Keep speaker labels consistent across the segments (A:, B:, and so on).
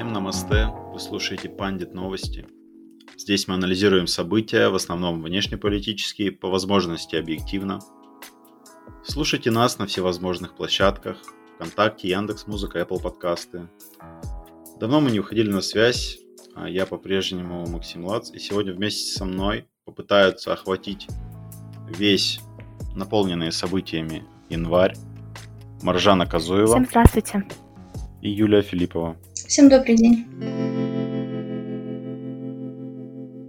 A: Всем намасте, вы слушаете Пандит Новости. Здесь мы анализируем события, в основном внешнеполитические, по возможности объективно. Слушайте нас на всевозможных площадках, ВКонтакте, Яндекс Музыка, Apple подкасты. Давно мы не уходили на связь, а я по-прежнему Максим Лац, и сегодня вместе со мной попытаются охватить весь наполненный событиями январь Маржана Казуева.
B: Всем здравствуйте.
A: И Юлия Филиппова.
C: Всем добрый день.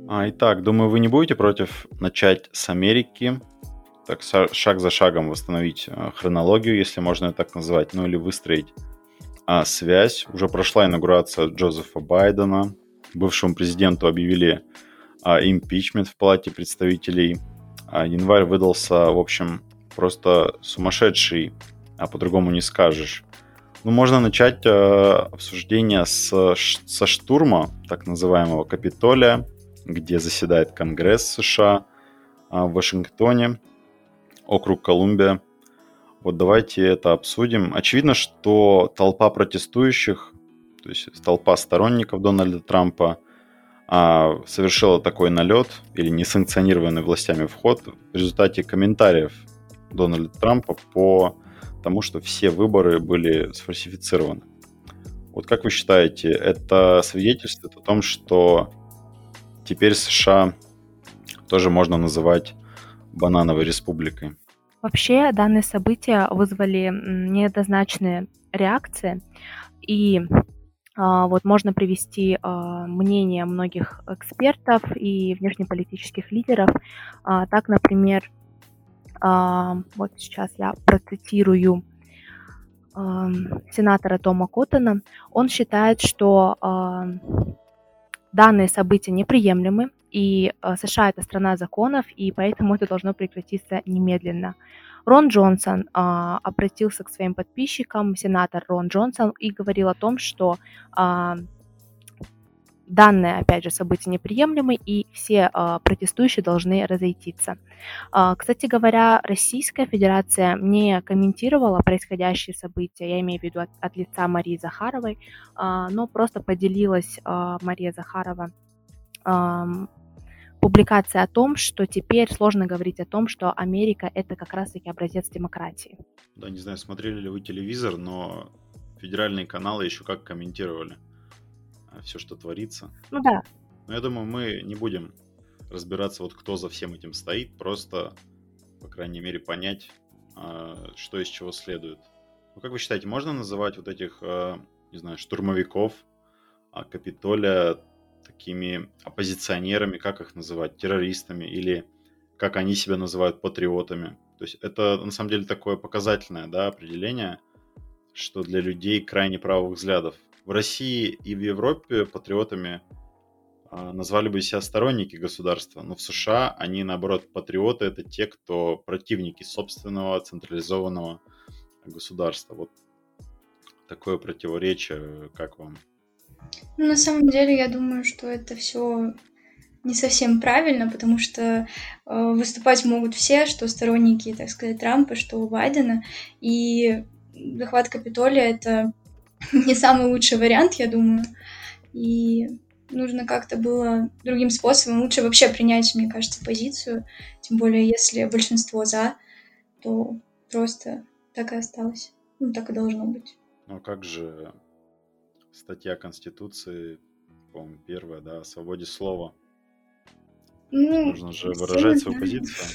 A: А, итак, думаю, вы не будете против начать с Америки, так шаг за шагом восстановить а, хронологию, если можно это так назвать, ну или выстроить а, связь. Уже прошла инаугурация Джозефа Байдена, бывшему президенту объявили а, импичмент в Палате представителей. А, январь выдался, в общем, просто сумасшедший, а по-другому не скажешь. Ну, можно начать э, обсуждение с, со штурма так называемого Капитолия, где заседает Конгресс США э, в Вашингтоне, округ Колумбия. Вот давайте это обсудим. Очевидно, что толпа протестующих, то есть толпа сторонников Дональда Трампа, э, совершила такой налет или несанкционированный властями вход в результате комментариев Дональда Трампа по тому, что все выборы были сфальсифицированы. Вот как вы считаете, это свидетельствует о том, что теперь США тоже можно называть банановой республикой?
B: Вообще данные события вызвали неоднозначные реакции, и а, вот можно привести а, мнение многих экспертов и внешнеполитических лидеров. А, так, например, вот сейчас я процитирую сенатора Тома Коттона, он считает, что данные события неприемлемы, и а, США это страна законов, и поэтому это должно прекратиться немедленно. Рон Джонсон а, обратился к своим подписчикам, сенатор Рон Джонсон, и говорил о том, что а, данное, опять же, событие неприемлемы, и все э, протестующие должны разойтиться. Э, кстати говоря, Российская Федерация не комментировала происходящие события, я имею в виду от, от лица Марии Захаровой, э, но просто поделилась э, Мария Захарова э, публикация о том, что теперь сложно говорить о том, что Америка это как раз-таки образец демократии.
A: Да, не знаю, смотрели ли вы телевизор, но федеральные каналы еще как комментировали все, что творится.
B: Ну да.
A: Но я думаю, мы не будем разбираться, вот кто за всем этим стоит, просто, по крайней мере, понять, а, что из чего следует. Ну, как вы считаете, можно называть вот этих, а, не знаю, штурмовиков а, Капитолия такими оппозиционерами, как их называть, террористами или как они себя называют, патриотами? То есть это на самом деле такое показательное да, определение, что для людей крайне правых взглядов в России и в Европе патриотами а, назвали бы себя сторонники государства, но в США они, наоборот, патриоты — это те, кто противники собственного централизованного государства. Вот такое противоречие, как вам?
C: Ну, на самом деле, я думаю, что это все не совсем правильно, потому что э, выступать могут все, что сторонники, так сказать, Трампа, что Байдена, и захват Капитолия — это не самый лучший вариант, я думаю. И нужно как-то было другим способом. Лучше вообще принять, мне кажется, позицию. Тем более, если большинство за, то просто так и осталось. Ну, так и должно быть.
A: Ну, а как же статья Конституции, по-моему, первая, да, о свободе слова? Ну, нужно же выражать свою позицию.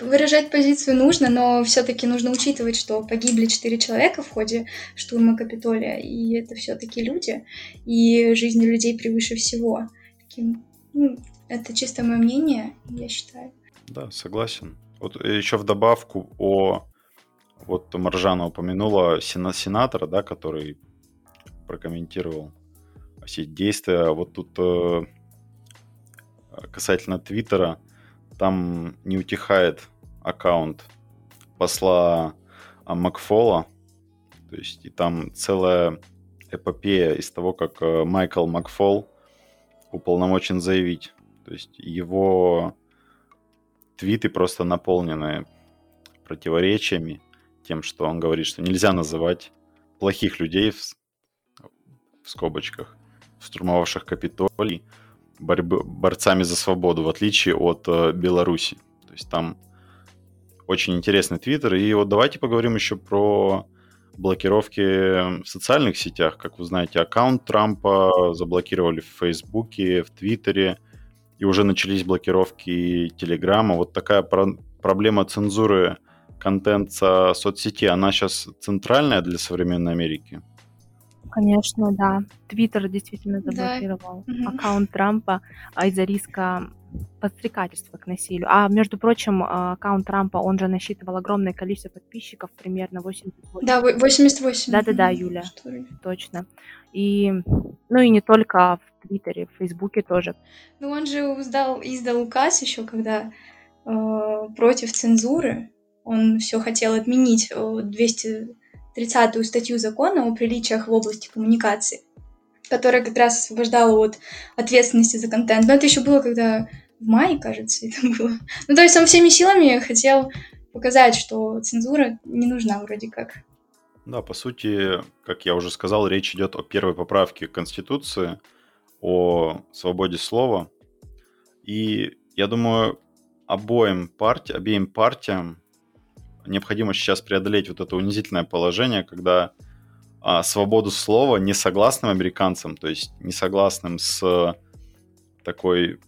C: Выражать позицию нужно, но все-таки нужно учитывать, что погибли четыре человека в ходе штурма Капитолия, и это все-таки люди, и жизнь людей превыше всего. Таким, ну, это чисто мое мнение, я считаю.
A: Да, согласен. Вот еще в добавку о вот Маржана упомянула сена, сенатора, да, который прокомментировал все действия. Вот тут э, касательно Твиттера, там не утихает аккаунт посла а, Макфола, то есть и там целая эпопея из того, как э, Майкл Макфол уполномочен заявить. То есть его твиты просто наполнены противоречиями, тем, что он говорит, что нельзя называть плохих людей в скобочках, штурмовавших Капитолий, борьбы, борцами за свободу, в отличие от э, Беларуси. То есть там очень интересный твиттер. И вот давайте поговорим еще про блокировки в социальных сетях. Как вы знаете, аккаунт Трампа заблокировали в Фейсбуке, в Твиттере, и уже начались блокировки Телеграма. Вот такая про- проблема цензуры контента соцсети, она сейчас центральная для современной Америки?
B: Конечно, да. Твиттер действительно заблокировал да. аккаунт Трампа из-за риска подстрекательства к насилию. А между прочим, а, аккаунт Трампа, он же насчитывал огромное количество подписчиков, примерно 88.
C: Да, 88.
B: Да-да-да, Юля, точно. И, ну и не только в Твиттере, в Фейсбуке тоже.
C: Ну он же издал, издал указ еще, когда э, против цензуры, он все хотел отменить 230-ю статью закона о приличиях в области коммуникации, которая как раз освобождала от ответственности за контент. Но это еще было, когда в мае, кажется, это было. Ну, то есть он всеми силами хотел показать, что цензура не нужна вроде как.
A: Да, по сути, как я уже сказал, речь идет о первой поправке Конституции, о свободе слова. И я думаю, обоим партий, обеим партиям необходимо сейчас преодолеть вот это унизительное положение, когда а, свободу слова несогласным американцам, то есть несогласным с такой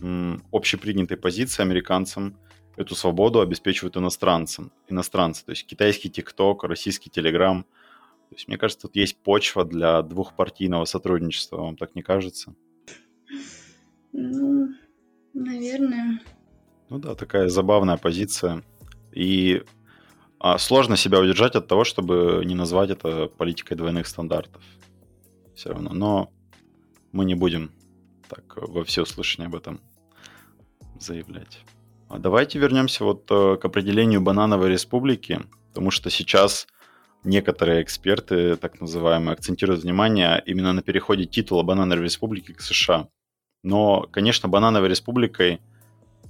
A: м, общепринятой позицией американцам, эту свободу обеспечивают иностранцам, иностранцы, то есть китайский ТикТок, российский Телеграм. То есть, мне кажется, тут есть почва для двухпартийного сотрудничества, вам так не кажется?
C: Ну, наверное.
A: Ну да, такая забавная позиция. И сложно себя удержать от того, чтобы не назвать это политикой двойных стандартов. Все равно. Но мы не будем так во всеуслышание об этом заявлять. А давайте вернемся вот э, к определению банановой республики, потому что сейчас некоторые эксперты, так называемые, акцентируют внимание именно на переходе титула банановой республики к США. Но, конечно, банановой республикой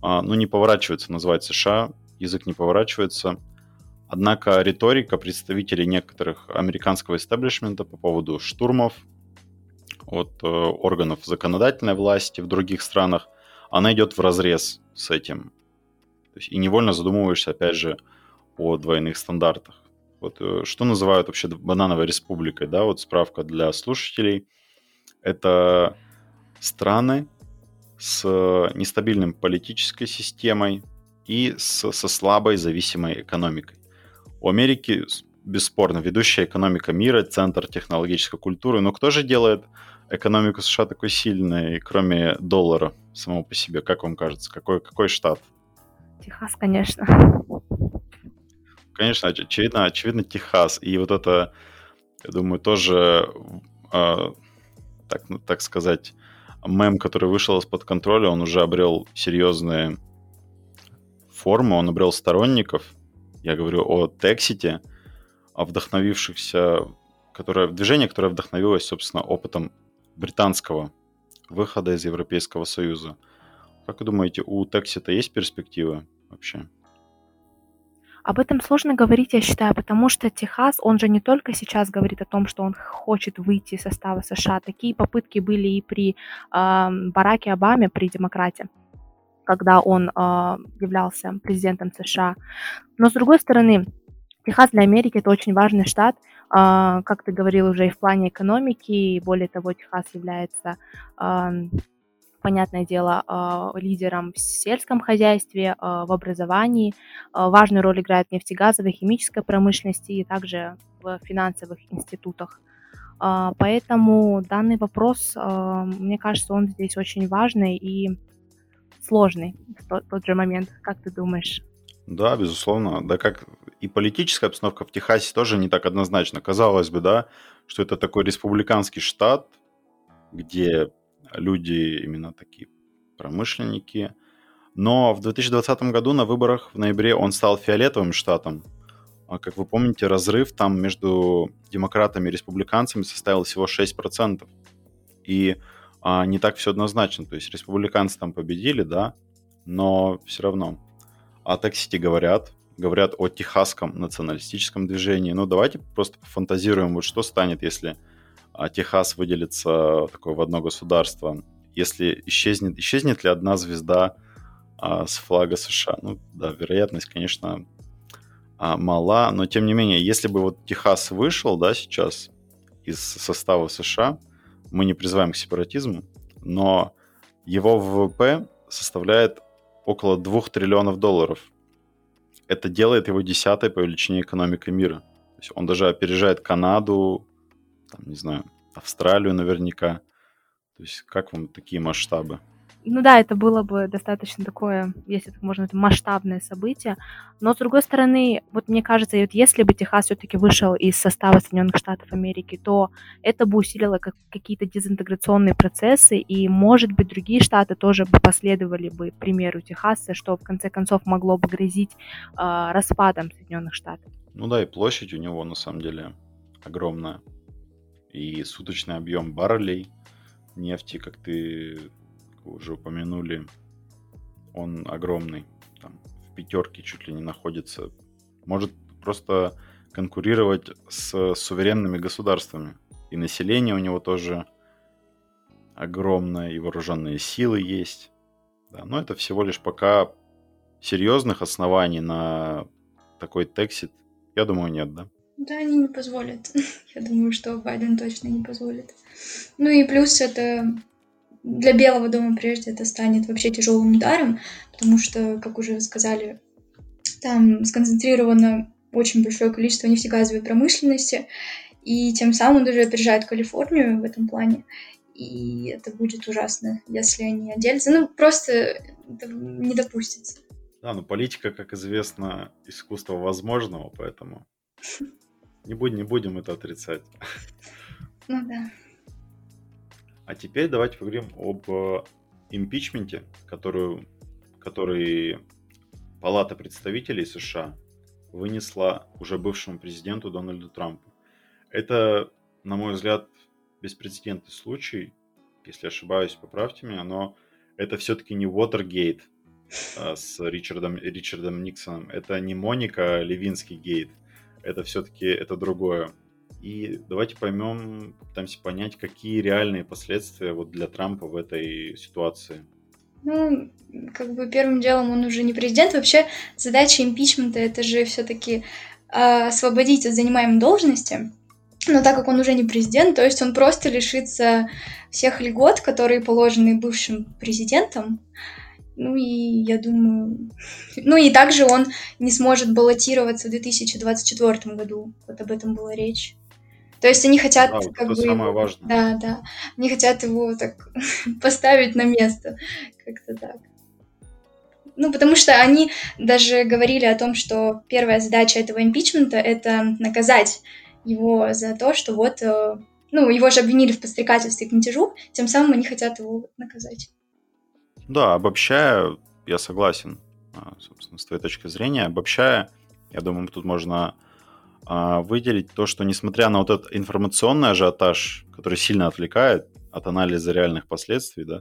A: а, ну, не поворачивается назвать США, язык не поворачивается – Однако риторика представителей некоторых американского истеблишмента по поводу штурмов от э, органов законодательной власти в других странах, она идет в разрез с этим. То есть, и невольно задумываешься, опять же, о двойных стандартах. Вот э, что называют вообще банановой республикой, да, вот справка для слушателей. Это страны с нестабильной политической системой и с, со слабой зависимой экономикой. У Америки бесспорно ведущая экономика мира, центр технологической культуры. Но кто же делает экономику США такой сильной, кроме доллара самого по себе? Как вам кажется, какой, какой штат?
B: Техас, конечно.
A: Конечно, очевидно, очевидно Техас. И вот это, я думаю, тоже, э, так, ну, так сказать, мем, который вышел из-под контроля, он уже обрел серьезные формы, он обрел сторонников. Я говорю о Тексите, о вдохновившихся, которое, движение, которое вдохновилось, собственно, опытом британского выхода из Европейского Союза. Как вы думаете, у Тексита есть перспективы вообще?
B: Об этом сложно говорить, я считаю, потому что Техас, он же не только сейчас говорит о том, что он хочет выйти из состава США. Такие попытки были и при э, Бараке Обаме, при демократе когда он э, являлся президентом США. Но с другой стороны, Техас для Америки это очень важный штат, э, как ты говорил уже и в плане экономики, и более того, Техас является понятное дело, лидером в сельском хозяйстве, в образовании. Важную роль играет нефтегазовая, химическая промышленности и также в финансовых институтах. Поэтому данный вопрос, мне кажется, он здесь очень важный и сложный в тот, тот же момент. Как ты думаешь?
A: Да, безусловно. Да как и политическая обстановка в Техасе тоже не так однозначно. Казалось бы, да, что это такой республиканский штат, где люди именно такие промышленники. Но в 2020 году на выборах в ноябре он стал фиолетовым штатом. А как вы помните, разрыв там между демократами и республиканцами составил всего 6%. И не так все однозначно. То есть республиканцы там победили, да, но все равно. О Тексите говорят, говорят о техасском националистическом движении. Ну, давайте просто пофантазируем, вот что станет, если а Техас выделится такое в одно государство, если исчезнет, исчезнет ли одна звезда а, с флага США? Ну да, вероятность, конечно, а, мала, но тем не менее, если бы вот Техас вышел, да, сейчас из состава США, мы не призываем к сепаратизму, но его ВВП составляет около 2 триллионов долларов. Это делает его десятой по величине экономикой мира. То есть он даже опережает Канаду, там, не знаю, Австралию наверняка. То есть как вам такие масштабы?
B: Ну да, это было бы достаточно такое, если так можно, это масштабное событие. Но с другой стороны, вот мне кажется, вот если бы Техас все-таки вышел из состава Соединенных Штатов Америки, то это бы усилило как, какие-то дезинтеграционные процессы, и, может быть, другие штаты тоже бы последовали бы примеру Техаса, что в конце концов могло бы грозить э, распадом Соединенных Штатов.
A: Ну да, и площадь у него на самом деле огромная. И суточный объем баррелей нефти, как ты уже упомянули, он огромный. Там, в пятерке чуть ли не находится. Может просто конкурировать с суверенными государствами. И население у него тоже огромное, и вооруженные силы есть. Да, но это всего лишь пока серьезных оснований на такой тексит, я думаю, нет, да?
C: Да, они не позволят. Я думаю, что Байден точно не позволит. Ну и плюс это для Белого дома прежде это станет вообще тяжелым ударом, потому что, как уже сказали, там сконцентрировано очень большое количество нефтегазовой промышленности, и тем самым даже опережает Калифорнию в этом плане. И это будет ужасно, если они отделятся. Ну, просто не допустится.
A: Да, но политика, как известно, искусство возможного, поэтому не будем, не будем это отрицать.
C: Ну да.
A: А теперь давайте поговорим об э, импичменте, которую, который Палата представителей США вынесла уже бывшему президенту Дональду Трампу. Это, на мой взгляд, беспрецедентный случай. Если ошибаюсь, поправьте меня, но это все-таки не Watergate а, с Ричардом, Ричардом Никсоном. Это не Моника Левинский гейт. Это все-таки это другое. И давайте поймем, пытаемся понять, какие реальные последствия вот для Трампа в этой ситуации.
C: Ну, как бы первым делом он уже не президент. Вообще задача импичмента это же все-таки э, а, освободить от занимаемой должности. Но так как он уже не президент, то есть он просто лишится всех льгот, которые положены бывшим президентом. Ну и я думаю... Ну и также он не сможет баллотироваться в 2024 году. Вот об этом была речь. То есть они хотят
A: а,
C: как
A: бы... самое важное.
C: Да, да. Они хотят его так поставить на место. Как-то так. Ну, потому что они даже говорили о том, что первая задача этого импичмента — это наказать его за то, что вот... Э, ну, его же обвинили в подстрекательстве к мятежу, тем самым они хотят его наказать.
A: Да, обобщая, я согласен, а, собственно, с твоей точки зрения. Обобщая, я думаю, тут можно выделить то, что несмотря на вот этот информационный ажиотаж, который сильно отвлекает от анализа реальных последствий, да,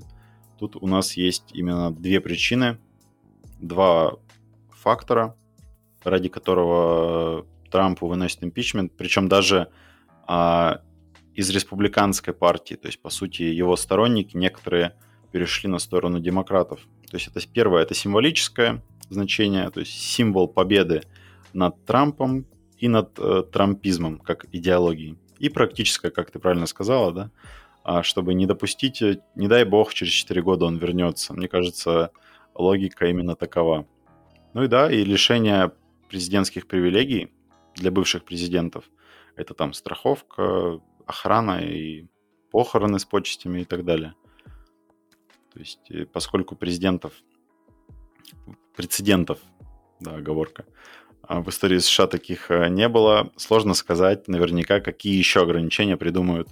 A: тут у нас есть именно две причины, два фактора, ради которого Трампу выносит импичмент, причем даже а, из республиканской партии, то есть, по сути, его сторонники некоторые перешли на сторону демократов. То есть это первое, это символическое значение, то есть символ победы над Трампом, и над э, трампизмом как идеологией. И практическое, как ты правильно сказала, да, а, чтобы не допустить, э, не дай бог, через 4 года он вернется. Мне кажется, логика именно такова. Ну и да, и лишение президентских привилегий для бывших президентов. Это там страховка, охрана и похороны с почестями и так далее. То есть, э, поскольку президентов, прецедентов, да, оговорка, в истории США таких э, не было. Сложно сказать наверняка, какие еще ограничения придумают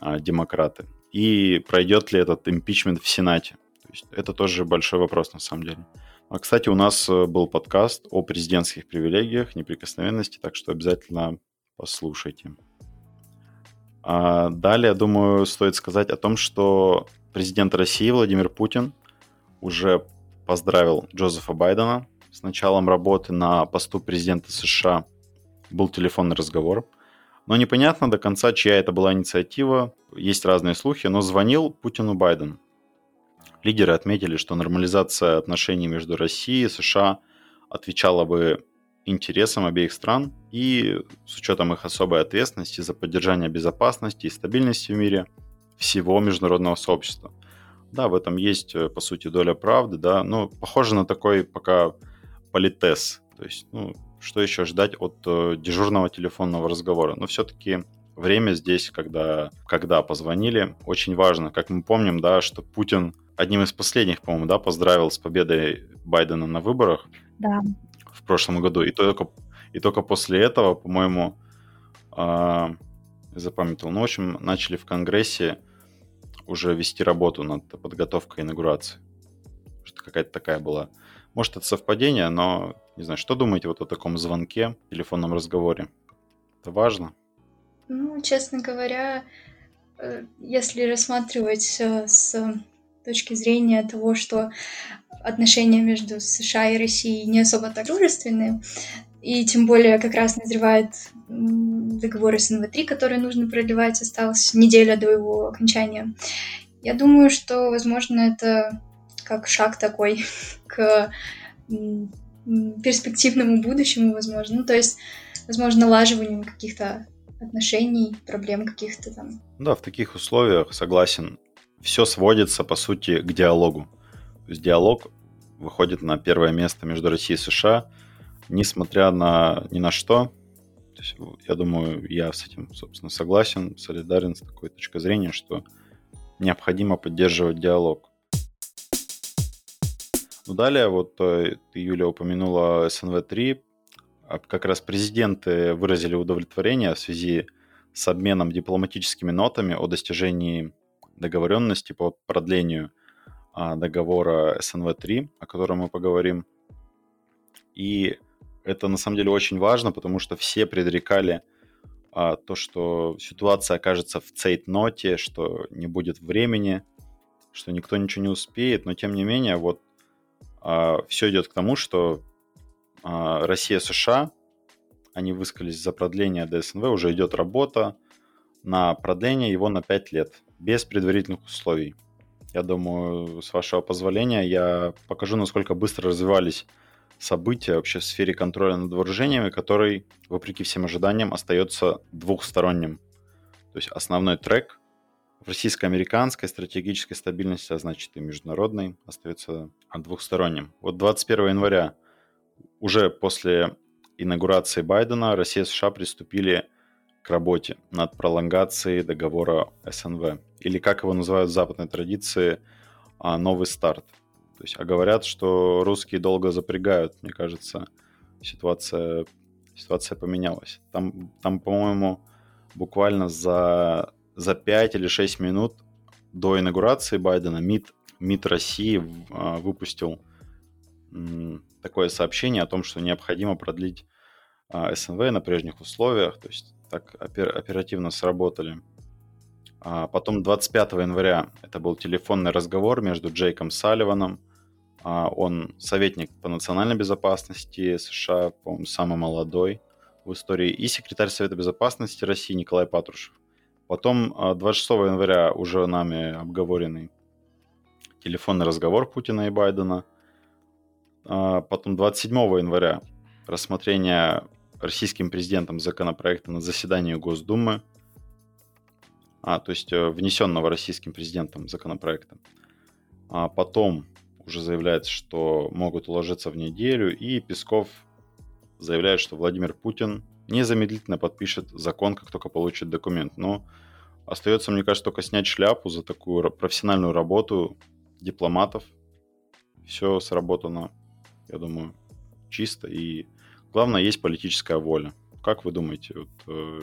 A: а, демократы. И пройдет ли этот импичмент в Сенате. То есть это тоже большой вопрос на самом деле. А, кстати, у нас э, был подкаст о президентских привилегиях, неприкосновенности, так что обязательно послушайте. А далее, думаю, стоит сказать о том, что президент России Владимир Путин уже поздравил Джозефа Байдена с началом работы на посту президента США был телефонный разговор. Но непонятно до конца, чья это была инициатива. Есть разные слухи, но звонил Путину Байден. Лидеры отметили, что нормализация отношений между Россией и США отвечала бы интересам обеих стран и с учетом их особой ответственности за поддержание безопасности и стабильности в мире всего международного сообщества. Да, в этом есть, э, по сути, доля правды, да, но похоже на такой пока политес. То есть, ну, что еще ждать от э, дежурного телефонного разговора? Но все-таки время здесь, когда, когда позвонили, очень важно. Как мы помним, да, что Путин одним из последних, по-моему, да, поздравил с победой Байдена на выборах.
B: Да.
A: В прошлом году. И только, и только после этого, по-моему, э, запамятовал. Ну, в общем, начали в Конгрессе уже вести работу над подготовкой инаугурации. Что какая-то такая была. Может, это совпадение, но не знаю, что думаете вот о таком звонке, телефонном разговоре? Это важно?
C: Ну, честно говоря, э, если рассматривать с точки зрения того, что отношения между США и Россией не особо так дружественные, и тем более как раз назревает договор СНВ-3, который нужно продлевать, осталась неделя до его окончания. Я думаю, что, возможно, это как шаг такой к перспективному будущему, возможно. Ну, то есть, возможно, налаживанию каких-то отношений, проблем каких-то там.
A: Да, в таких условиях, согласен, все сводится, по сути, к диалогу. То есть диалог выходит на первое место между Россией и США, несмотря на ни на что. То есть, я думаю, я с этим, собственно, согласен, солидарен с такой точкой зрения, что необходимо поддерживать диалог. Ну, далее, вот э, ты, Юля, упомянула СНВ-3. А как раз президенты выразили удовлетворение в связи с обменом дипломатическими нотами о достижении договоренности по продлению а, договора СНВ-3, о котором мы поговорим. И это на самом деле очень важно, потому что все предрекали а, то, что ситуация окажется в цейт-ноте, что не будет времени, что никто ничего не успеет, но тем не менее вот все идет к тому, что а, Россия, США, они высказались за продление ДСНВ, уже идет работа на продление его на 5 лет без предварительных условий. Я думаю, с вашего позволения, я покажу, насколько быстро развивались события вообще в сфере контроля над вооружениями, который, вопреки всем ожиданиям, остается двухсторонним. То есть основной трек российско-американской стратегической стабильности, а значит и международной, остается двухсторонним. Вот 21 января, уже после инаугурации Байдена, Россия и США приступили к работе над пролонгацией договора СНВ или как его называют в западной традиции, а, новый старт. То есть, а говорят, что русские долго запрягают. Мне кажется, ситуация, ситуация поменялась. Там, там по-моему, буквально за, за 5 или 6 минут до инаугурации Байдена МИД, МИД России а, выпустил такое сообщение о том, что необходимо продлить а, СНВ на прежних условиях. То есть так оперативно сработали. А потом 25 января это был телефонный разговор между Джейком Салливаном, он советник по национальной безопасности США, по-моему, самый молодой в истории, и секретарь Совета безопасности России Николай Патрушев. Потом 26 а, января уже нами обговоренный телефонный разговор Путина и Байдена. А, потом 27 января рассмотрение российским президентом законопроекта на заседании Госдумы – а, то есть э, внесенного российским президентом законопроекта. А потом уже заявляется, что могут уложиться в неделю, и Песков заявляет, что Владимир Путин незамедлительно подпишет закон, как только получит документ. Но остается, мне кажется, только снять шляпу за такую профессиональную работу дипломатов. Все сработано, я думаю, чисто. И главное, есть политическая воля. Как вы думаете, вот, э,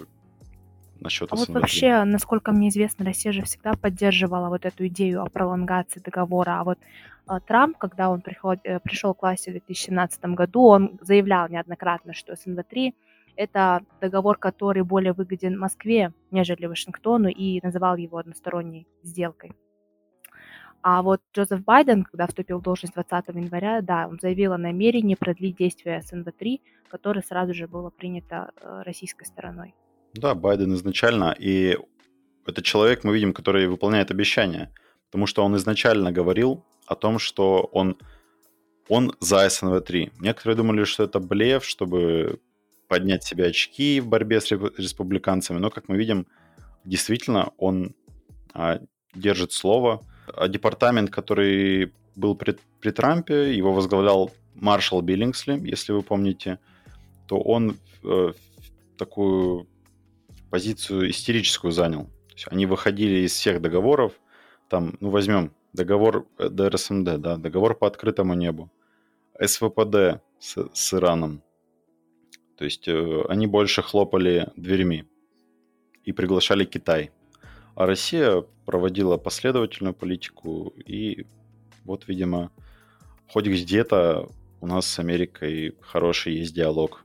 A: насчет
B: А вот вообще, насколько мне известно, Россия же всегда поддерживала вот эту идею о пролонгации договора. А вот а, Трамп, когда он приход, э, пришел к власти в 2017 году, он заявлял неоднократно, что СНВ-3 это договор, который более выгоден Москве, нежели Вашингтону, и называл его односторонней сделкой. А вот Джозеф Байден, когда вступил в должность 20 января, да, он заявил о намерении продлить действие СНВ-3, которое сразу же было принято э, российской стороной.
A: Да, Байден изначально, и это человек, мы видим, который выполняет обещания, потому что он изначально говорил о том, что он, он за СНВ-3. Некоторые думали, что это блеф, чтобы поднять себе очки в борьбе с республиканцами, но, как мы видим, действительно он а, держит слово. А департамент, который был при, при Трампе, его возглавлял маршал Биллингсли, если вы помните, то он э, такую позицию истерическую занял. То есть они выходили из всех договоров, там, ну, возьмем договор э, ДРСМД, да, договор по открытому небу, СВПД с, с Ираном. То есть э, они больше хлопали дверьми и приглашали Китай. А Россия проводила последовательную политику, и вот, видимо, хоть где-то у нас с Америкой хороший есть диалог.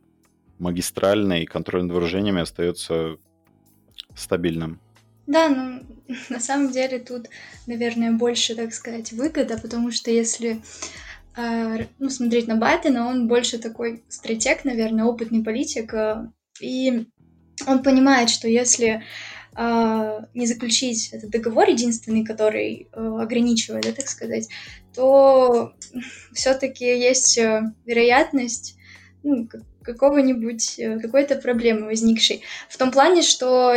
A: Магистральный контроль над вооружениями остается стабильным.
C: Да, ну, на самом деле тут, наверное, больше, так сказать, выгода, потому что если ну, смотреть на Байдена, он больше такой стратег, наверное, опытный политик, э, и он понимает, что если а, не заключить этот договор единственный, который э, ограничивает, да, так сказать, то все-таки есть э, вероятность ну, какого-нибудь какой-то проблемы возникшей. В том плане, что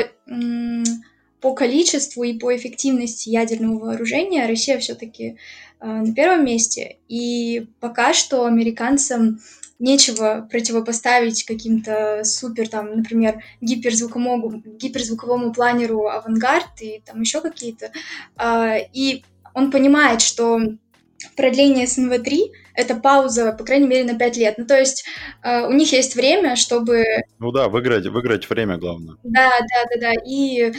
C: по количеству и по эффективности ядерного вооружения Россия все-таки на первом месте. И пока что американцам нечего противопоставить каким-то супер, там, например, гиперзвуковому, гиперзвуковому планеру «Авангард» и там еще какие-то. А, и он понимает, что продление СНВ-3 — это пауза, по крайней мере, на 5 лет. Ну, то есть э, у них есть время, чтобы...
A: Ну да, выиграть, выиграть время главное.
C: Да, да, да, да. И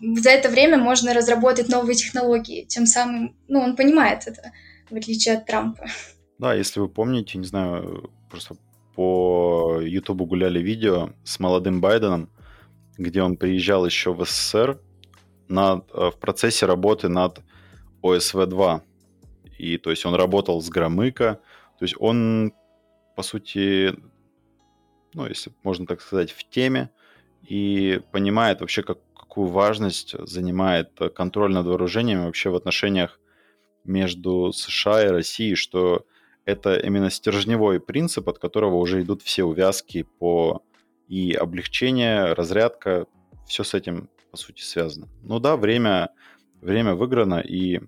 C: за это время можно разработать новые технологии. Тем самым, ну, он понимает это, в отличие от Трампа.
A: Да, если вы помните, не знаю, просто по Ютубу гуляли видео с молодым Байденом, где он приезжал еще в СССР над, э, в процессе работы над ОСВ-2. И то есть он работал с Громыка, то есть он, по сути, ну, если можно так сказать, в теме и понимает вообще, как, какую важность занимает контроль над вооружениями вообще в отношениях между США и Россией, что это именно стержневой принцип, от которого уже идут все увязки по и облегчение, разрядка, все с этим, по сути, связано. Ну да, время, время выиграно, и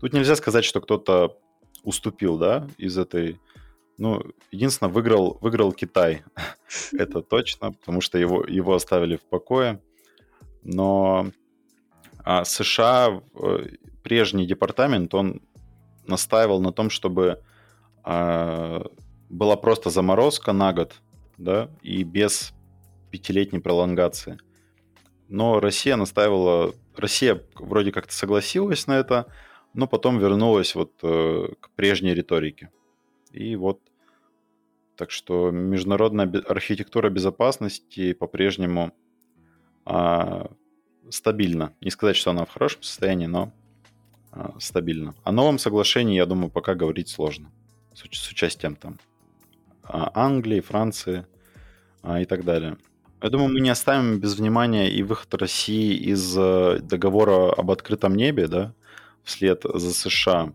A: тут нельзя сказать, что кто-то уступил, да, из этой... Ну, единственное, выиграл, выиграл Китай. Это точно, потому что его, его оставили в покое. Но а США, э, прежний департамент, он настаивал на том, чтобы а, была просто заморозка на год, да, и без пятилетней пролонгации. Но Россия настаивала, Россия вроде как-то согласилась на это, но потом вернулась вот э, к прежней риторике. И вот, так что международная архитектура безопасности по-прежнему э, стабильна. Не сказать, что она в хорошем состоянии, но э, стабильна. О новом соглашении, я думаю, пока говорить сложно с, с участием там а, Англии, Франции а, и так далее. Я думаю, мы не оставим без внимания и выход России из э, договора об открытом небе, да, вслед за США.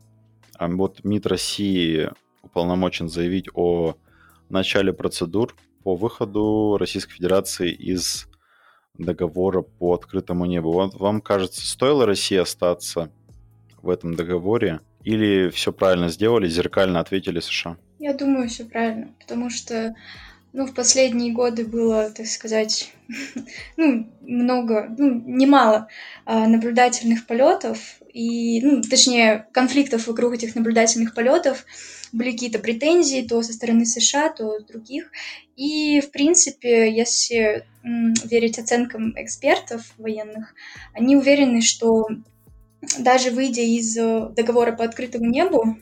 A: А вот МИД России уполномочен заявить о начале процедур по выходу Российской Федерации из договора по открытому небу. Вот вам кажется, стоило России остаться в этом договоре или все правильно сделали, зеркально ответили США?
C: Я думаю, все правильно, потому что ну, в последние годы было, так сказать, ну, много, ну, немало э, наблюдательных полетов, и, ну, точнее, конфликтов вокруг этих наблюдательных полетов, были какие-то претензии то со стороны США, то других. И, в принципе, если верить оценкам экспертов военных, они уверены, что даже выйдя из э, договора по открытому небу,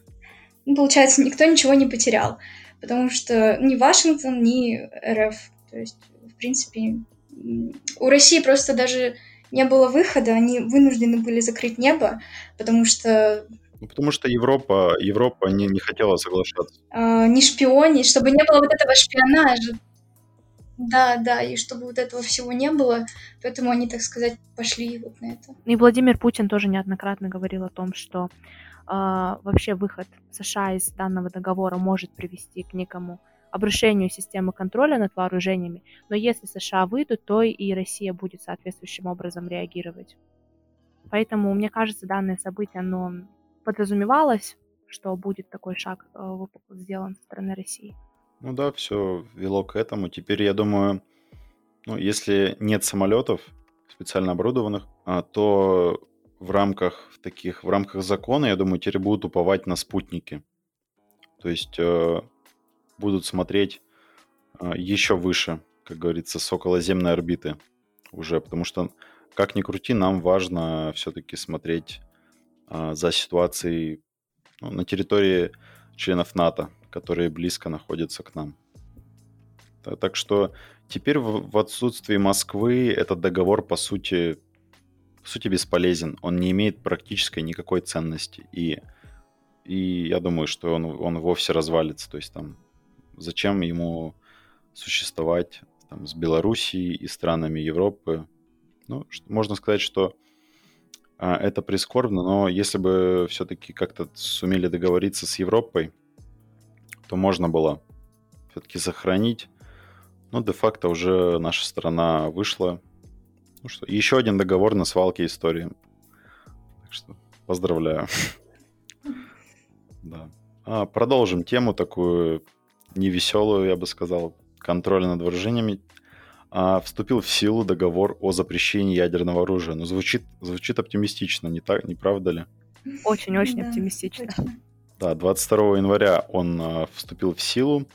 C: ну, получается, никто ничего не потерял, потому что ни Вашингтон, ни РФ, то есть, в принципе, у России просто даже не было выхода, они вынуждены были закрыть небо, потому что
A: ну, потому что Европа, Европа не, не хотела соглашаться.
C: Э, не шпионить, чтобы не было вот этого шпионажа. Да, да, и чтобы вот этого всего не было, поэтому они, так сказать, пошли вот на это.
B: И Владимир Путин тоже неоднократно говорил о том, что вообще выход США из данного договора может привести к некому обрушению системы контроля над вооружениями, но если США выйдут, то и Россия будет соответствующим образом реагировать. Поэтому, мне кажется, данное событие, оно подразумевалось, что будет такой шаг э, сделан со стороны России.
A: Ну да, все вело к этому. Теперь, я думаю, ну, если нет самолетов специально оборудованных, а, то в рамках в таких, в рамках закона, я думаю, теперь будут уповать на спутники. То есть э, будут смотреть э, еще выше, как говорится, с околоземной орбиты уже, потому что, как ни крути, нам важно все-таки смотреть э, за ситуацией ну, на территории членов НАТО, которые близко находятся к нам. Так что теперь в отсутствии Москвы этот договор, по сути, сути бесполезен. Он не имеет практической никакой ценности. И, и я думаю, что он, он вовсе развалится. То есть там зачем ему существовать там, с Белоруссией и странами Европы? Ну, что, можно сказать, что а, это прискорбно, но если бы все-таки как-то сумели договориться с Европой, то можно было все-таки сохранить. Но де-факто уже наша страна вышла. Ну что, еще один договор на свалке истории. Так что поздравляю. Да. А, продолжим тему такую невеселую, я бы сказал, контроля над вооружениями а, вступил в силу договор о запрещении ядерного оружия. Ну, звучит, звучит оптимистично, не, так, не правда ли?
B: Очень-очень да, оптимистично.
C: Точно.
A: Да, 22 января он а, вступил в силу.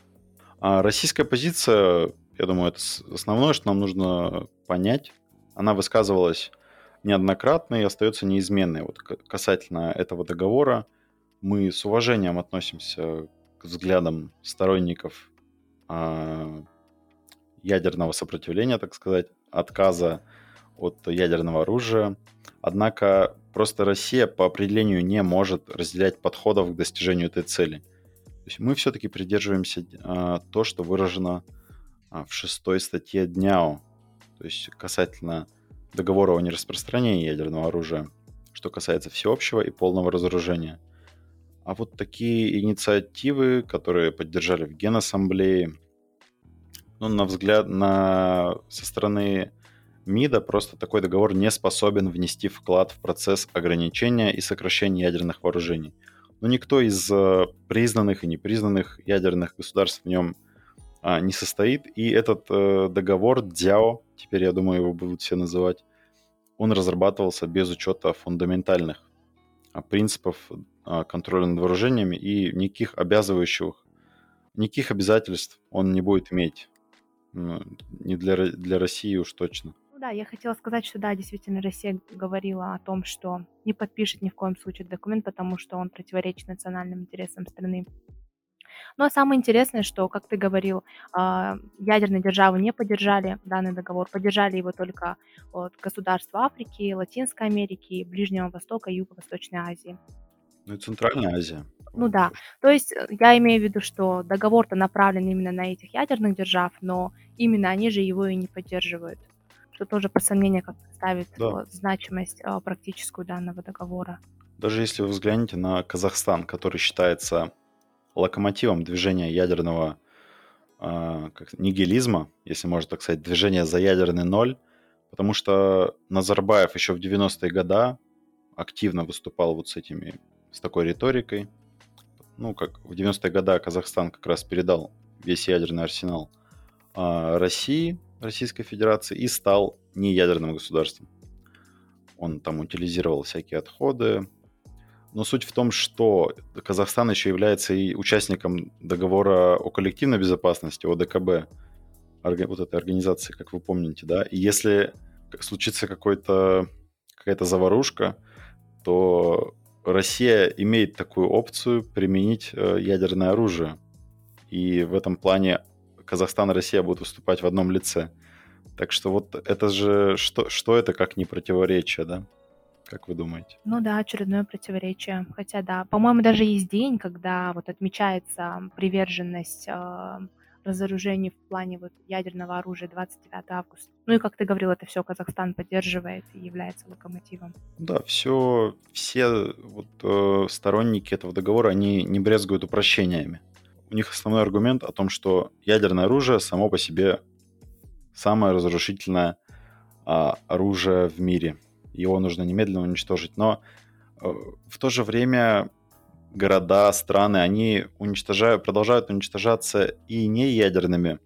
A: А российская позиция, я думаю, это основное, что нам нужно понять. Она высказывалась неоднократно и остается неизменной. Вот касательно этого договора мы с уважением относимся к взглядам сторонников а, ядерного сопротивления, так сказать, отказа от ядерного оружия. Однако просто Россия по определению не может разделять подходов к достижению этой цели. То есть мы все-таки придерживаемся а, то, что выражено а, в шестой статье ДНЯО, то есть касательно договора о нераспространении ядерного оружия, что касается всеобщего и полного разоружения. А вот такие инициативы, которые поддержали в Генассамблее, ну, на взгляд, на, со стороны МИДа просто такой договор не способен внести вклад в процесс ограничения и сокращения ядерных вооружений. Но никто из э, признанных и непризнанных ядерных государств в нем а, не состоит. И этот э, договор ДЯО, теперь я думаю его будут все называть, он разрабатывался без учета фундаментальных а, принципов а, контроля над вооружениями и никаких обязывающих, никаких обязательств он не будет иметь ну, не для, для России уж точно.
B: Ну да, я хотела сказать, что да, действительно, Россия говорила о том, что не подпишет ни в коем случае документ, потому что он противоречит национальным интересам страны. Но самое интересное, что, как ты говорил, а, ядерные державы не поддержали данный договор, поддержали его только вот, государства Африки, Латинской Америки, Ближнего Востока и Юго-Восточной Азии.
A: Ну и Центральная Азия.
B: Ну да, то есть э, я имею в виду, что договор-то направлен именно на этих ядерных держав, но именно они же его и не поддерживают, что тоже под сомнение как ставит да. значимость э, практическую данного договора.
A: Даже если вы взглянете на Казахстан, который считается локомотивом движения ядерного э, как, нигилизма, если можно так сказать, движения за ядерный ноль, потому что Назарбаев еще в 90-е годы активно выступал вот с этими с такой риторикой. Ну, как в 90-е годы Казахстан как раз передал весь ядерный арсенал а, России, Российской Федерации, и стал неядерным государством. Он там утилизировал всякие отходы. Но суть в том, что Казахстан еще является и участником договора о коллективной безопасности, ОДКБ, вот этой организации, как вы помните, да, и если случится какой-то какая-то заварушка, то Россия имеет такую опцию применить э, ядерное оружие. И в этом плане Казахстан и Россия будут выступать в одном лице. Так что вот это же, что, что это как не противоречие, да? Как вы думаете?
B: Ну да, очередное противоречие. Хотя да, по-моему, даже есть день, когда вот отмечается приверженность э, разоружению в плане вот ядерного оружия 29 августа. Ну и как ты говорил, это все Казахстан поддерживает и является локомотивом.
A: Да, все, все вот, э, сторонники этого договора, они не брезгуют упрощениями. У них основной аргумент о том, что ядерное оружие само по себе самое разрушительное а, оружие в мире. Его нужно немедленно уничтожить. Но э, в то же время города, страны, они уничтожают, продолжают уничтожаться и не ядерными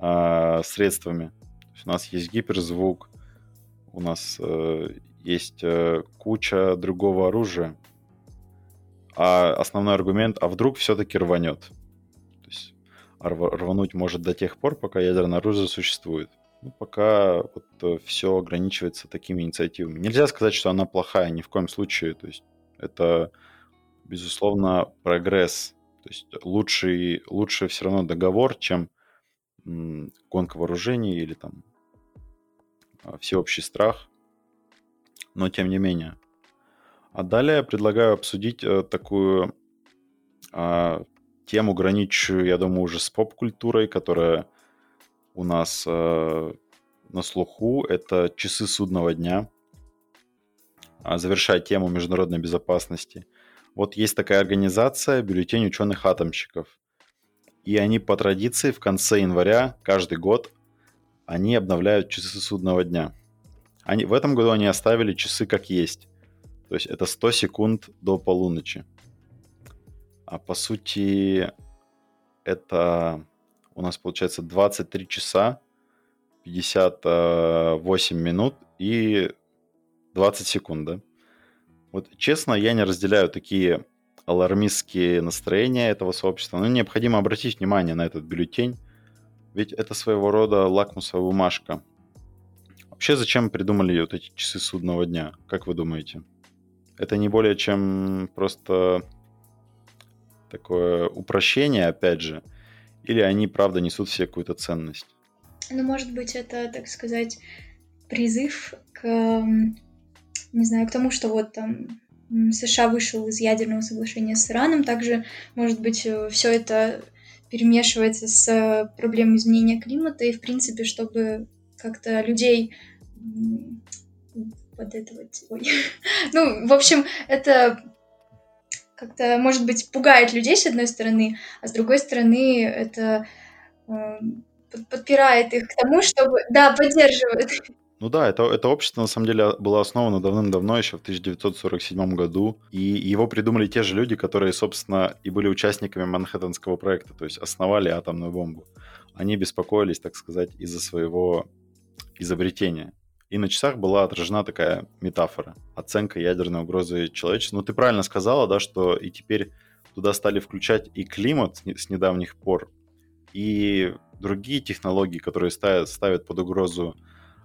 A: э, средствами. То есть у нас есть гиперзвук, у нас э, есть э, куча другого оружия. А основной аргумент, а вдруг все-таки рванет. То есть рвануть может до тех пор, пока ядерное оружие существует. Ну, пока вот э, все ограничивается такими инициативами. Нельзя сказать, что она плохая, ни в коем случае. То есть это безусловно, прогресс. То есть лучший, лучше все равно договор, чем гонка вооружений или там а, всеобщий страх. Но тем не менее. А далее предлагаю обсудить э, такую э, тему, граничащую, я думаю, уже с поп-культурой, которая у нас э, на слуху. Это часы судного дня. А, завершая тему международной безопасности – вот есть такая организация «Бюллетень ученых-атомщиков». И они по традиции в конце января каждый год они обновляют часы судного дня. Они, в этом году они оставили часы как есть. То есть это 100 секунд до полуночи. А по сути это у нас получается 23 часа 58 минут и 20 секунд, да? Вот честно, я не разделяю такие алармистские настроения этого сообщества, но необходимо обратить внимание на этот бюллетень, ведь это своего рода лакмусовая бумажка. Вообще, зачем придумали вот эти часы судного дня? Как вы думаете? Это не более чем просто такое упрощение, опять же, или они, правда, несут все какую-то ценность?
C: Ну, может быть, это, так сказать, призыв к не знаю, к тому, что вот там США вышел из ядерного соглашения с Ираном, также, может быть, э, все это перемешивается с э, проблемой изменения климата, и, в принципе, чтобы как-то людей под этого... Ой. ну, в общем, это как-то, может быть, пугает людей, с одной стороны, а с другой стороны, это э, подпирает их к тому, чтобы... Да, поддерживает
A: ну да, это, это общество на самом деле было основано давным-давно, еще в 1947 году, и его придумали те же люди, которые, собственно, и были участниками Манхэттенского проекта, то есть основали атомную бомбу. Они беспокоились, так сказать, из-за своего изобретения. И на часах была отражена такая метафора. Оценка ядерной угрозы человечеству. Ну, ты правильно сказала, да, что и теперь туда стали включать и климат с недавних пор, и другие технологии, которые ставят, ставят под угрозу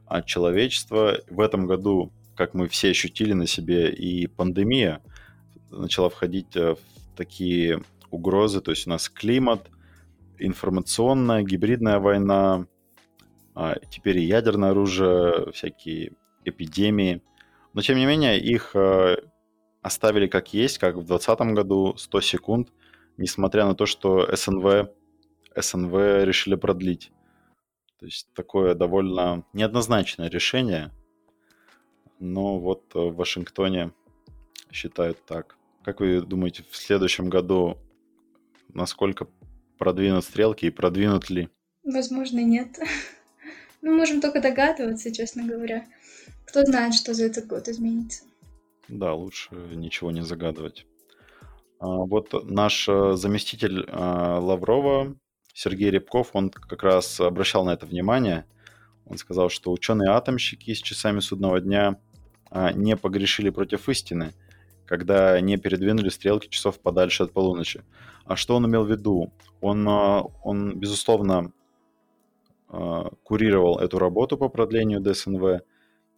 A: от человечества. В этом году, как мы все ощутили на себе, и пандемия начала входить э, в такие угрозы. То есть у нас климат, информационная, гибридная война, а теперь ядерное оружие, всякие эпидемии. Но, тем не менее, их э, оставили как есть, как в 2020 году, 100 секунд, несмотря на то, что СНВ, СНВ решили продлить. То есть такое довольно неоднозначное решение, но вот в Вашингтоне считают так. Как вы думаете, в следующем году насколько продвинут стрелки и продвинут ли?
C: Возможно, нет. Мы можем только догадываться, честно говоря. Кто знает, что за этот год изменится.
A: Да, лучше ничего не загадывать. А вот наш э, заместитель э, Лаврова Сергей Рябков, он как раз обращал на это внимание. Он сказал, что ученые-атомщики с часами судного дня а, не погрешили против истины, когда не передвинули стрелки часов подальше от полуночи. А что он имел в виду? Он, а, он безусловно, курировал эту работу по продлению ДСНВ,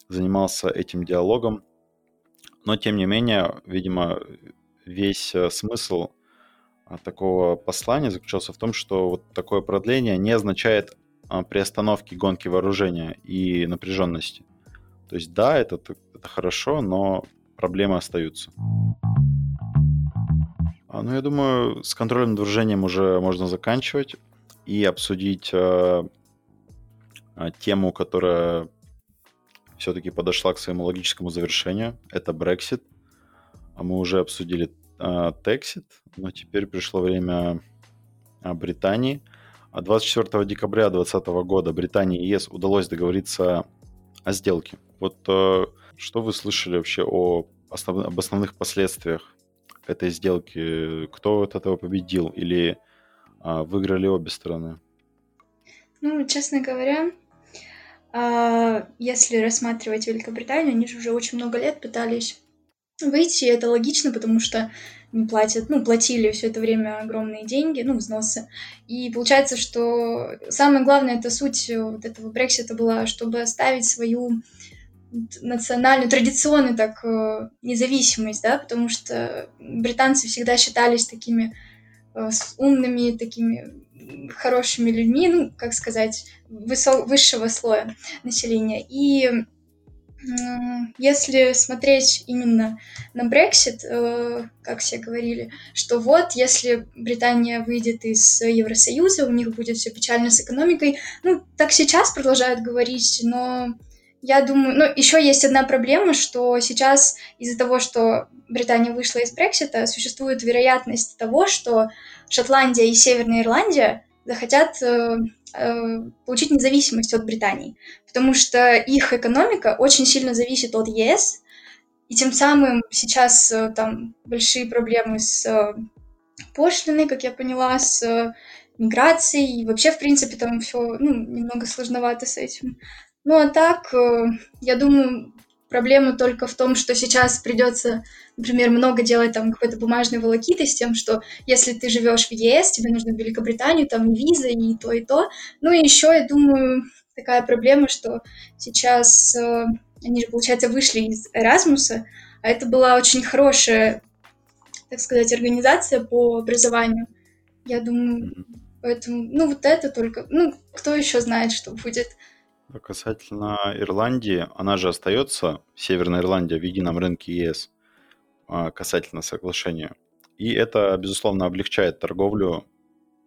A: занимался этим диалогом, но, тем не менее, видимо, весь смысл а, такого послания заключался в том, что вот такое продление не означает а, приостановки гонки вооружения и напряженности. То есть да, это, это хорошо, но проблемы остаются. А, ну, я думаю, с контролем над вооружением уже можно заканчивать. и обсудить э, э, тему, которая все-таки подошла к своему логическому завершению. Это Brexit. А мы уже обсудили э, Texit, но теперь пришло время Британии. 24 декабря 2020 года Британии и ЕС удалось договориться о сделке. Вот э, что вы слышали вообще о основ... об основных последствиях этой сделки? Кто от этого победил или выиграли обе стороны?
C: Ну, честно говоря, а, если рассматривать Великобританию, они же уже очень много лет пытались выйти, и это логично, потому что не платят, ну, платили все это время огромные деньги, ну, взносы. И получается, что самое главное, это суть вот этого Брексита была, чтобы оставить свою национальную, традиционную так э, независимость, да, потому что британцы всегда считались такими э, умными, такими хорошими людьми, ну, как сказать, высо- высшего слоя населения. И если смотреть именно на Brexit, э, как все говорили, что вот, если Британия выйдет из Евросоюза, у них будет все печально с экономикой. Ну, так сейчас продолжают говорить, но я думаю, ну, еще есть одна проблема, что сейчас из-за того, что Британия вышла из Брексита, существует вероятность того, что Шотландия и Северная Ирландия захотят э, э, получить независимость от Британии, потому что их экономика очень сильно зависит от ЕС, и тем самым сейчас э, там большие проблемы с э, пошлиной, как я поняла, с э, миграцией, и вообще, в принципе, там все ну, немного сложновато с этим. Ну а так, э, я думаю, проблема только в том, что сейчас придется, например, много делать там какой-то бумажной волокиты с тем, что если ты живешь в ЕС, тебе нужно в Великобританию, там виза и то, и то. Ну и еще, я думаю, такая проблема, что сейчас э, они же, получается, вышли из Эразмуса, а это была очень хорошая, так сказать, организация по образованию. Я думаю, поэтому, ну, вот это только, ну, кто еще знает, что будет.
A: Касательно Ирландии, она же остается, Северная Ирландия, в едином рынке ЕС, а, касательно соглашения. И это, безусловно, облегчает торговлю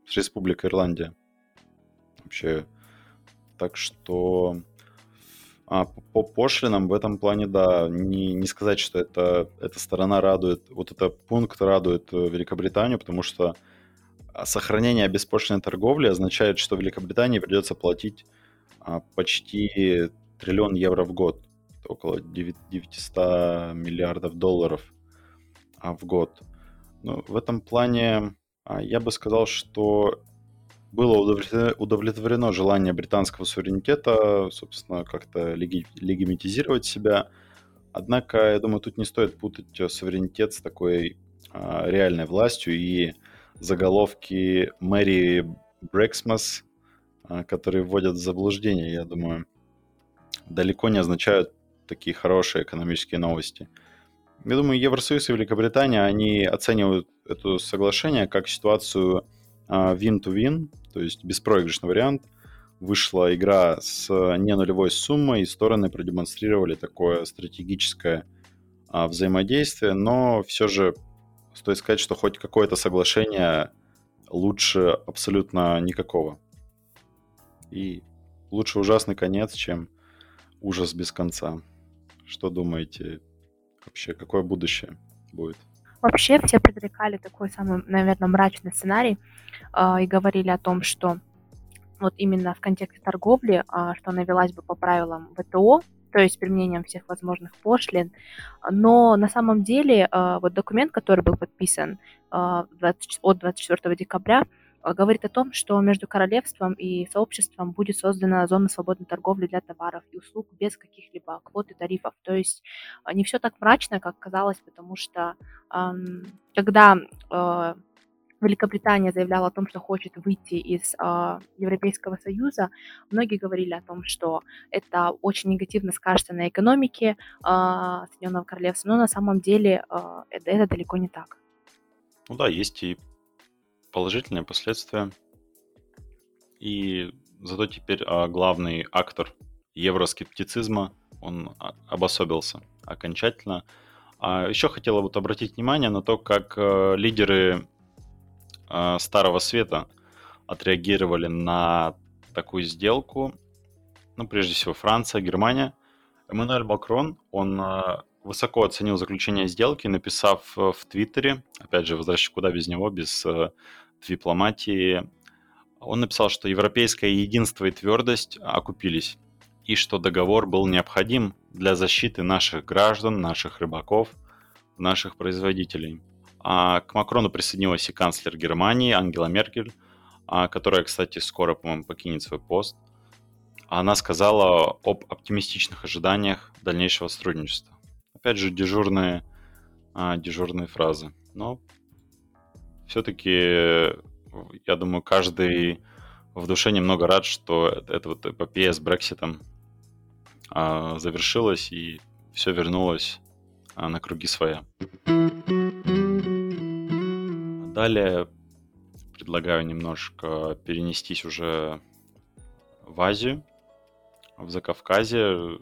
A: с Республикой Ирландия. Вообще, так что а по пошлинам в этом плане, да, не, не сказать, что это, эта сторона радует, вот этот пункт радует э, Великобританию, потому что сохранение беспошлиной торговли означает, что Великобритании придется платить почти триллион евро в год, около 900 миллиардов долларов а, в год. Ну, в этом плане а, я бы сказал, что было удовлетворено желание британского суверенитета, собственно, как-то леги- легимитизировать себя. Однако, я думаю, тут не стоит путать суверенитет с такой а, реальной властью и заголовки Мэри Брексмас а, которые вводят в заблуждение, я думаю, далеко не означают такие хорошие экономические новости. Я думаю, Евросоюз и Великобритания, они оценивают это соглашение как ситуацию а, win-to-win, то есть беспроигрышный вариант. Вышла игра с не нулевой суммой, и стороны продемонстрировали такое стратегическое а, взаимодействие, но все же стоит сказать, что хоть какое-то соглашение лучше абсолютно никакого. И лучше ужасный конец, чем ужас без конца. Что думаете вообще, какое будущее будет?
B: Вообще все предрекали такой самый, наверное, мрачный сценарий э, и говорили о том, что вот именно в контексте торговли, э, что она велась бы по правилам ВТО, то есть применением всех возможных пошлин. Но на самом деле э, вот документ, который был подписан э, 20, от 24 декабря, говорит о том, что между королевством и сообществом будет создана зона свободной торговли для товаров и услуг без каких-либо квот и тарифов. То есть а, не все так мрачно, как казалось, потому что когда а, Великобритания заявляла о том, что хочет выйти из э, Европейского Союза, многие говорили о том, что это очень негативно скажется на экономике э, Соединенного Королевства, но на самом деле э, это, это далеко не так.
A: Ну да, есть и положительные последствия. И зато теперь а, главный актор евроскептицизма, он а, обособился окончательно. А еще хотела вот обратить внимание на то, как а, лидеры а, Старого Света отреагировали на такую сделку. Ну, прежде всего, Франция, Германия. Эммануэль Макрон, он э, высоко оценил заключение сделки, написав э, в Твиттере, опять же, возвращаясь куда без него, без э, дипломатии, он написал, что европейское единство и твердость окупились, и что договор был необходим для защиты наших граждан, наших рыбаков, наших производителей. А к Макрону присоединилась и канцлер Германии Ангела Меркель, а, которая, кстати, скоро, по-моему, покинет свой пост. Она сказала об оптимистичных ожиданиях дальнейшего сотрудничества. Опять же, дежурные, а, дежурные фразы. Но все-таки, я думаю, каждый в душе немного рад, что эта вот эпопея с Брекситом а, завершилась и все вернулось а, на круги своя. Далее предлагаю немножко перенестись уже в Азию, в Закавказье,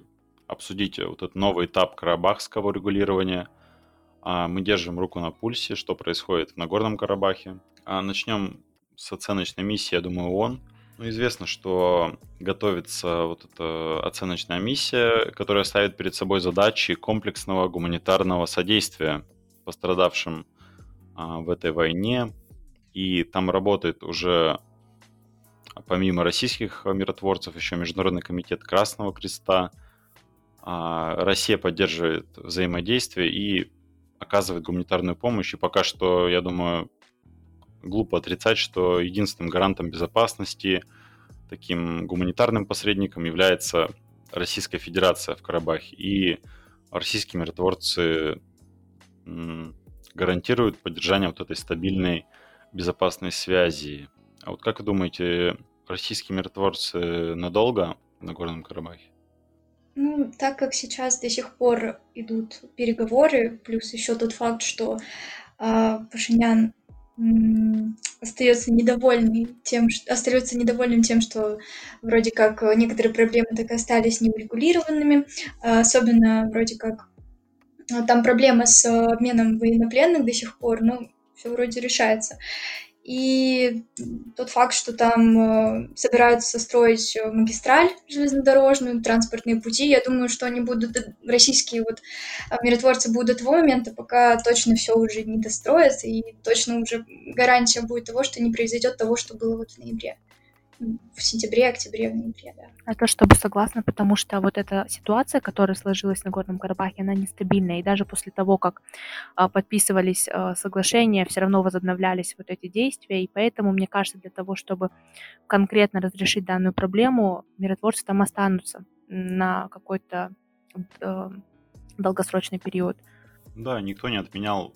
A: обсудить вот этот новый этап карабахского регулирования. А, мы держим руку на пульсе, что происходит в Нагорном Карабахе. А, начнем с оценочной миссии, я думаю, ООН. Ну, известно, что готовится вот эта оценочная миссия, которая ставит перед собой задачи комплексного гуманитарного содействия пострадавшим а, в этой войне. И там работает уже, помимо российских миротворцев, еще Международный комитет Красного Креста. Россия поддерживает взаимодействие и оказывает гуманитарную помощь. И пока что, я думаю, глупо отрицать, что единственным гарантом безопасности, таким гуманитарным посредником является Российская Федерация в Карабахе. И российские миротворцы гарантируют поддержание вот этой стабильной безопасной связи. А вот как вы думаете, российские миротворцы надолго на Горном Карабахе?
C: Ну, так как сейчас до сих пор идут переговоры, плюс еще тот факт, что э, Пашинян остается недовольный тем, что, остается недовольным тем, что вроде как некоторые проблемы так и остались неурегулированными, а особенно вроде как а, там проблема с обменом военнопленных до сих пор, ну, все вроде решается. И тот факт, что там э, собираются строить э, магистраль железнодорожную, транспортные пути, я думаю, что они будут, российские вот э, миротворцы будут до того момента, пока точно все уже не достроят, и точно уже гарантия будет того, что не произойдет того, что было вот в ноябре в сентябре, октябре, в ноябре, да.
B: А то, чтобы согласна, потому что вот эта ситуация, которая сложилась на Горном Карабахе, она нестабильная, и даже после того, как а, подписывались а, соглашения, все равно возобновлялись вот эти действия, и поэтому, мне кажется, для того, чтобы конкретно разрешить данную проблему, миротворцы там останутся на какой-то э, долгосрочный период.
A: Да, никто не отменял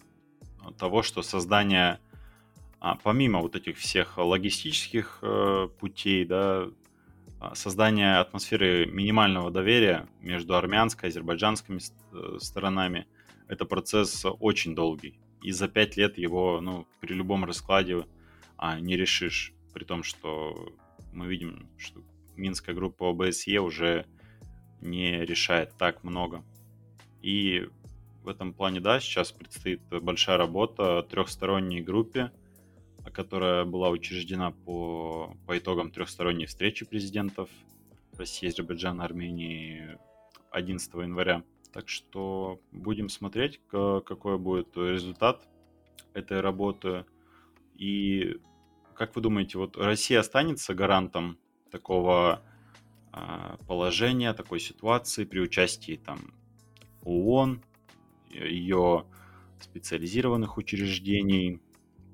A: того, что создание а, помимо вот этих всех логистических э, путей, да, а, создание атмосферы минимального доверия между армянской и азербайджанскими э, сторонами, это процесс очень долгий. И за пять лет его, ну, при любом раскладе а, не решишь. При том, что мы видим, что Минская группа ОБСЕ уже не решает так много. И в этом плане, да, сейчас предстоит большая работа трехсторонней группе, которая была учреждена по, по итогам трехсторонней встречи президентов России, Азербайджана, Армении 11 января. Так что будем смотреть, какой будет результат этой работы. И как вы думаете, вот Россия останется гарантом такого а, положения, такой ситуации при участии там ООН, ее специализированных учреждений,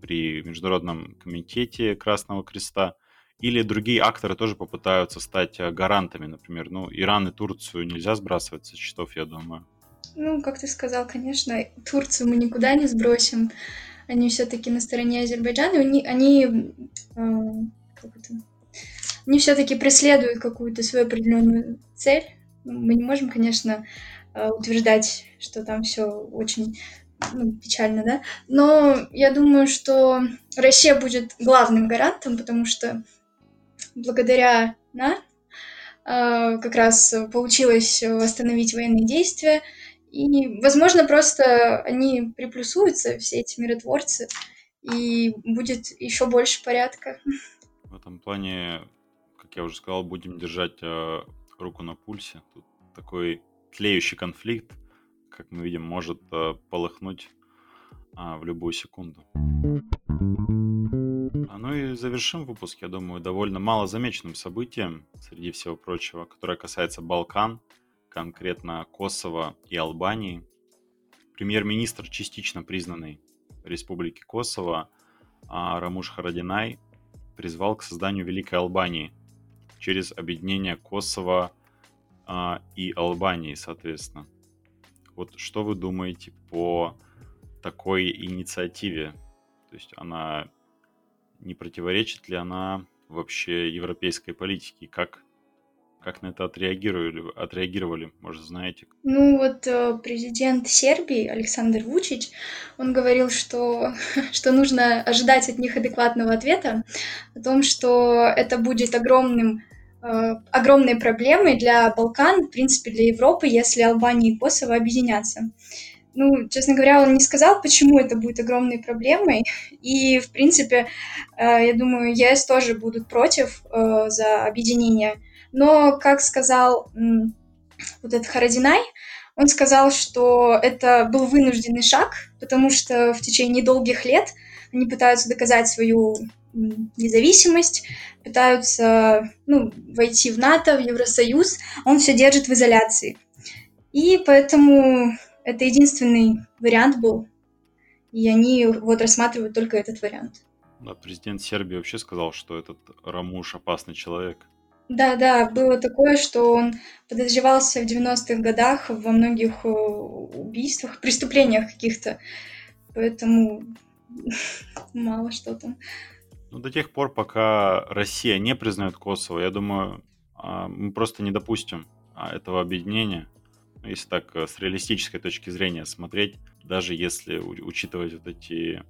A: при Международном комитете Красного Креста, или другие акторы тоже попытаются стать э, гарантами, например. Ну, Иран и Турцию нельзя сбрасывать со счетов, я думаю.
C: Ну, как ты сказал, конечно, Турцию мы никуда не сбросим. Они все-таки на стороне Азербайджана. Они, они, э, как это, они все-таки преследуют какую-то свою определенную цель. Мы не можем, конечно, э, утверждать, что там все очень ну, печально, да. Но я думаю, что Россия будет главным гарантом, потому что благодаря нам э, как раз получилось восстановить военные действия. И, возможно, просто они приплюсуются, все эти миротворцы, и будет еще больше порядка.
A: этом плане, как я уже сказал, будем держать э, руку на пульсе. Тут такой тлеющий конфликт, как мы видим, может э, полыхнуть а, в любую секунду. А, ну и завершим выпуск, я думаю, довольно малозамеченным событием среди всего прочего, которое касается Балкан, конкретно Косово и Албании. Премьер-министр, частично признанный Республики Косово, а, Рамуш Харадинай, призвал к созданию Великой Албании через объединение Косово и Албании, соответственно. Вот что вы думаете по такой инициативе? То есть она не противоречит ли она вообще европейской политике? Как, как на это отреагировали, отреагировали, может, знаете?
C: Ну вот э, президент Сербии Александр Вучич, он говорил, что, что нужно ожидать от них адекватного ответа о том, что это будет огромным э, огромной проблемой для Балкан, в принципе, для Европы, если Албания и Косово объединятся. Ну, честно говоря, он не сказал, почему это будет огромной проблемой. И, в принципе, э, я думаю, ЕС тоже будут против э, за объединение. Но, как сказал вот этот Харадинай, он сказал, что это был вынужденный шаг, потому что в течение долгих лет они пытаются доказать свою независимость, пытаются ну, войти в НАТО, в Евросоюз, он все держит в изоляции. И поэтому это единственный вариант был, и они вот рассматривают только этот вариант.
A: Да, президент Сербии вообще сказал, что этот Рамуш опасный человек.
C: Да, да, было такое, что он подозревался в 90-х годах во многих э, убийствах, преступлениях каких-то. Поэтому мало что там.
A: Ну, до тех пор, пока Россия не признает Косово, я думаю, а, мы просто не допустим а, этого объединения если так э, с реалистической точки зрения смотреть, даже если учитывать вот эти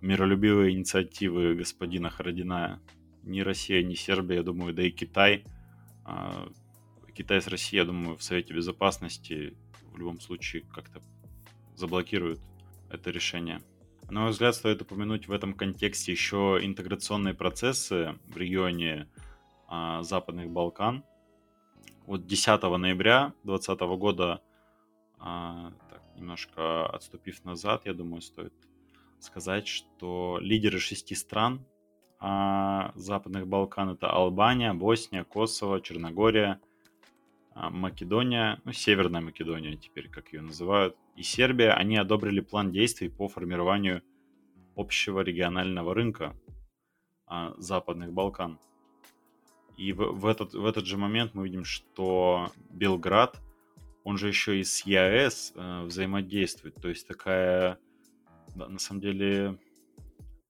A: миролюбивые инициативы господина Харадиная, ни Россия, ни Сербия, я думаю, да и Китай, а, Китай с Россией, я думаю, в Совете Безопасности в любом случае как-то заблокируют это решение. На мой взгляд, стоит упомянуть в этом контексте еще интеграционные процессы в регионе а, Западных Балкан – вот 10 ноября 2020 года, а, так, немножко отступив назад, я думаю, стоит сказать, что лидеры шести стран а, Западных Балкан это Албания, Босния, Косово, Черногория, Македония, ну, Северная Македония теперь, как ее называют, и Сербия, они одобрили план действий по формированию общего регионального рынка а, Западных Балкан. И в, в, этот, в этот же момент мы видим, что Белград, он же еще и с ЕАЭС э, взаимодействует. То есть такая, да, на самом деле,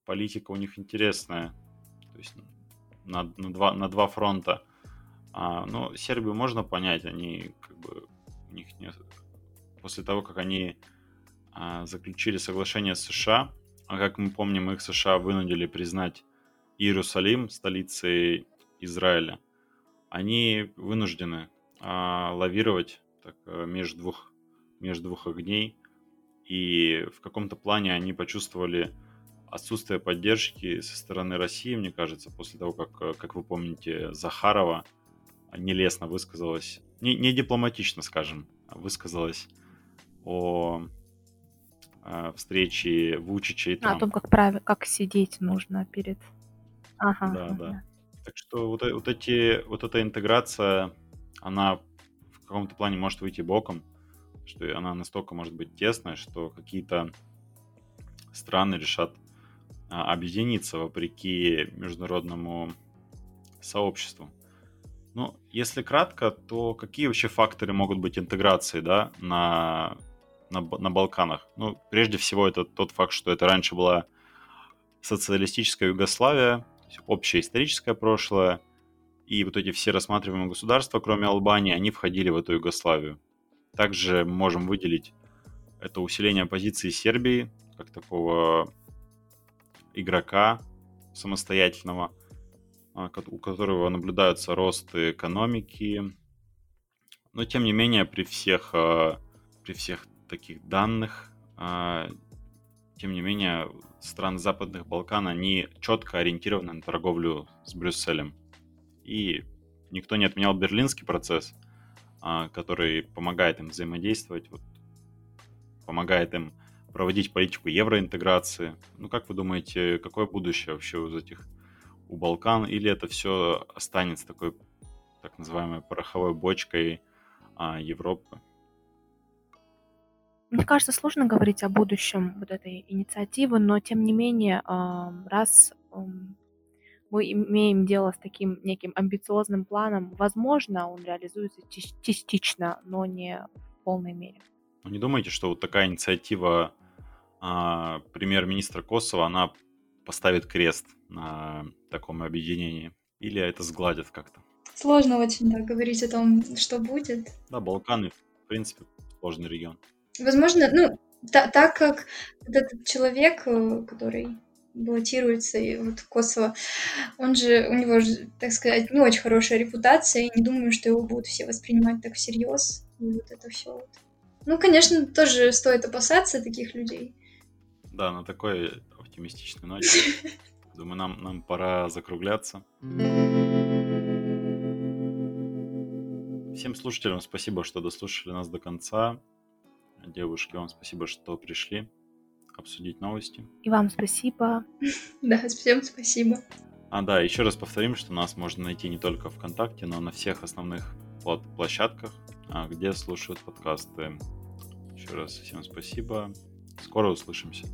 A: политика у них интересная. То есть на, на, два, на два фронта. А, ну, Сербию можно понять, они как бы у них не... После того, как они а, заключили соглашение с США, а как мы помним, их США вынудили признать Иерусалим столицей Израиля, они вынуждены а, лавировать так, э, между, двух, между двух огней, и в каком-то плане они почувствовали отсутствие поддержки со стороны России, мне кажется, после того, как, э, как вы помните, Захарова нелестно высказалась, не, не дипломатично, скажем, высказалась о, о встрече Вучича и Трампа.
B: о том, как, прав... как сидеть нужно перед...
A: Ага, да, ага. да. Так что вот, э, вот, эти, вот эта интеграция, она в каком-то плане может выйти боком, что она настолько может быть тесная, что какие-то страны решат а, объединиться вопреки международному сообществу. Ну, если кратко, то какие вообще факторы могут быть интеграции, да, на, на, на Балканах? Ну, прежде всего, это тот факт, что это раньше была социалистическая Югославия, общее историческое прошлое, и вот эти все рассматриваемые государства, кроме Албании, они входили в эту Югославию. Также можем выделить это усиление позиции Сербии, как такого игрока самостоятельного, у которого наблюдается рост экономики. Но тем не менее, при всех, а, при всех таких данных а, тем не менее, страны Западных Балкан, они четко ориентированы на торговлю с Брюсселем. И никто не отменял берлинский процесс, а, который помогает им взаимодействовать, вот, помогает им проводить политику евроинтеграции. Ну, как вы думаете, какое будущее вообще у этих у Балкан, или это все останется такой так называемой пороховой бочкой а, Европы?
B: Мне кажется, сложно говорить о будущем вот этой инициативы, но тем не менее, раз мы имеем дело с таким неким амбициозным планом, возможно, он реализуется частично, но не в полной мере.
A: Вы не думаете, что вот такая инициатива а, премьер-министра Косово, она поставит крест на таком объединении? Или это сгладит как-то?
C: Сложно очень да, говорить о том, что будет.
A: Да, Балканы, в принципе, сложный регион.
C: Возможно, ну, та, так как этот человек, э, который баллотируется и вот Косово, он же, у него же, так сказать, не очень хорошая репутация, и не думаю, что его будут все воспринимать так всерьез, и вот это все вот. Ну, конечно, тоже стоит опасаться таких людей.
A: Да, на такой оптимистичной ноте. Думаю, нам, нам пора закругляться. Всем слушателям спасибо, что дослушали нас до конца. Девушки, вам спасибо, что пришли обсудить новости.
B: И вам спасибо.
C: Да, всем спасибо.
A: А, да, еще раз повторим, что нас можно найти не только ВКонтакте, но и на всех основных площадках, а, где слушают подкасты. Еще раз всем спасибо. Скоро услышимся.